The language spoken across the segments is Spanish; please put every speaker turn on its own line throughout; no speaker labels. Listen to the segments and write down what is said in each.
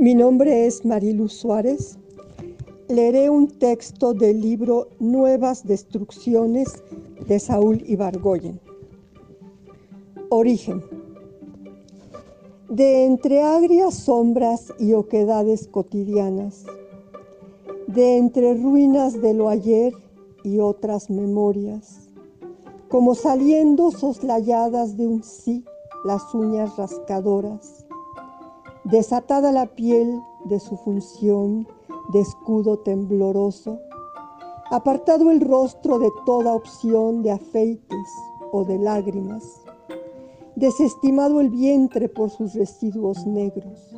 Mi nombre es Marilu Suárez. Leeré un texto del libro Nuevas Destrucciones de Saúl Ibargoyen. Origen. De entre agrias sombras y oquedades cotidianas, de entre ruinas de lo ayer y otras memorias, como saliendo soslayadas de un sí las uñas rascadoras, desatada la piel de su función de escudo tembloroso, apartado el rostro de toda opción de afeites o de lágrimas, desestimado el vientre por sus residuos negros,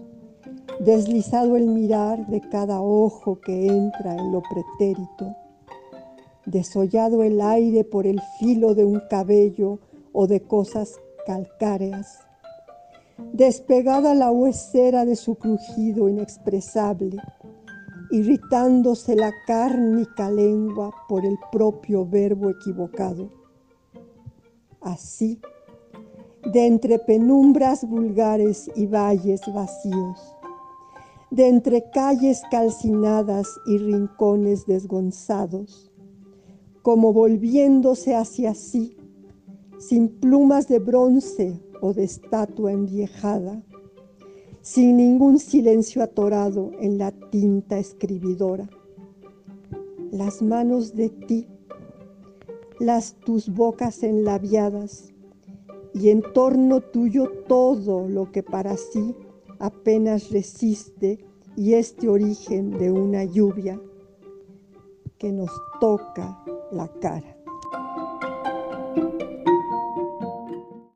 deslizado el mirar de cada ojo que entra en lo pretérito, desollado el aire por el filo de un cabello o de cosas calcáreas, despegada la huesera de su crujido inexpresable, irritándose la cárnica lengua por el propio verbo equivocado. Así, de entre penumbras vulgares y valles vacíos, de entre calles calcinadas y rincones desgonzados, como volviéndose hacia sí, sin plumas de bronce o de estatua enviejada, sin ningún silencio atorado en la tinta escribidora. Las manos de ti, las tus bocas enlabiadas, y en torno tuyo todo lo que para sí apenas resiste y este origen de una lluvia que nos toca la cara.